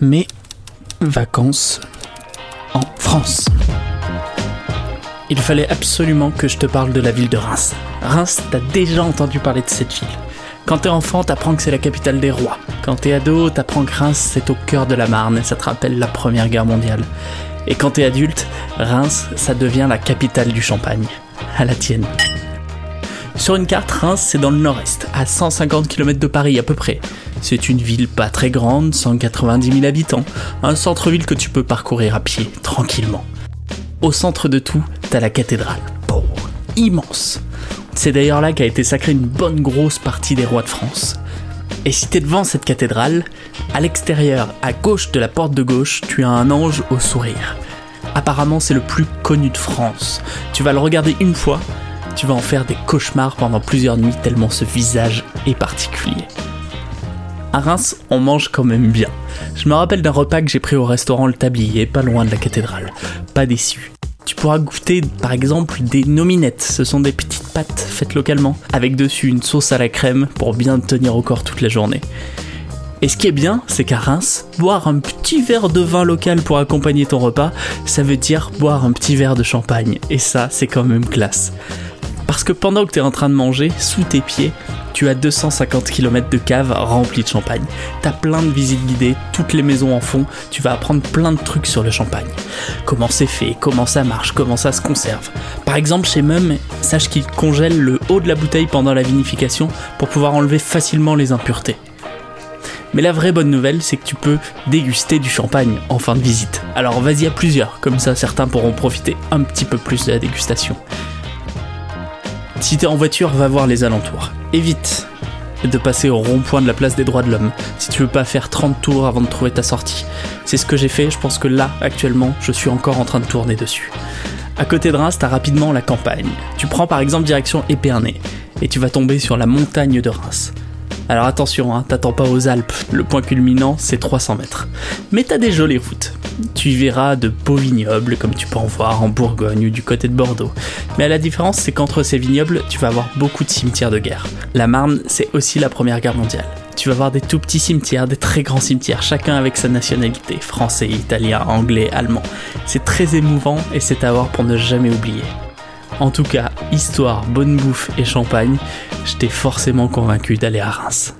mais vacances en France. Il fallait absolument que je te parle de la ville de Reims. Reims, t'as déjà entendu parler de cette ville. Quand t'es enfant, t'apprends que c'est la capitale des rois. Quand t'es ado, t'apprends que Reims, c'est au cœur de la Marne et ça te rappelle la Première Guerre mondiale. Et quand t'es adulte, Reims, ça devient la capitale du champagne. À la tienne. Sur une carte, Reims, c'est dans le nord-est, à 150 km de Paris à peu près. C'est une ville pas très grande, 190 000 habitants, un centre-ville que tu peux parcourir à pied, tranquillement. Au centre de tout, t'as la cathédrale. Oh, immense. C'est d'ailleurs là qu'a été sacrée une bonne grosse partie des rois de France. Et si t'es devant cette cathédrale, à l'extérieur, à gauche de la porte de gauche, tu as un ange au sourire. Apparemment, c'est le plus connu de France. Tu vas le regarder une fois, tu vas en faire des cauchemars pendant plusieurs nuits tellement ce visage est particulier. À Reims, on mange quand même bien. Je me rappelle d'un repas que j'ai pris au restaurant Le Tablier, pas loin de la cathédrale. Pas déçu. Tu pourras goûter par exemple des nominettes, ce sont des petites pâtes faites localement, avec dessus une sauce à la crème pour bien tenir au corps toute la journée. Et ce qui est bien, c'est qu'à Reims, boire un petit verre de vin local pour accompagner ton repas, ça veut dire boire un petit verre de champagne. Et ça, c'est quand même classe. Parce que pendant que tu es en train de manger, sous tes pieds, tu as 250 km de cave remplie de champagne. T'as plein de visites guidées, toutes les maisons en font, tu vas apprendre plein de trucs sur le champagne. Comment c'est fait, comment ça marche, comment ça se conserve. Par exemple, chez Mum, sache qu'il congèle le haut de la bouteille pendant la vinification pour pouvoir enlever facilement les impuretés. Mais la vraie bonne nouvelle, c'est que tu peux déguster du champagne en fin de visite. Alors vas-y à plusieurs, comme ça certains pourront profiter un petit peu plus de la dégustation. Si t'es en voiture, va voir les alentours. Évite de passer au rond-point de la place des droits de l'homme si tu veux pas faire 30 tours avant de trouver ta sortie. C'est ce que j'ai fait, je pense que là, actuellement, je suis encore en train de tourner dessus. À côté de Reims, t'as rapidement la campagne. Tu prends par exemple direction Épernay et tu vas tomber sur la montagne de Reims. Alors attention, hein, t'attends pas aux Alpes, le point culminant c'est 300 mètres. Mais t'as des jolies routes. Tu y verras de beaux vignobles comme tu peux en voir en Bourgogne ou du côté de Bordeaux. Mais la différence c'est qu'entre ces vignobles, tu vas avoir beaucoup de cimetières de guerre. La Marne, c'est aussi la Première Guerre mondiale. Tu vas voir des tout petits cimetières, des très grands cimetières, chacun avec sa nationalité, français, italien, anglais, allemand. C'est très émouvant et c'est à voir pour ne jamais oublier. En tout cas, histoire, bonne bouffe et champagne, je t'ai forcément convaincu d'aller à Reims.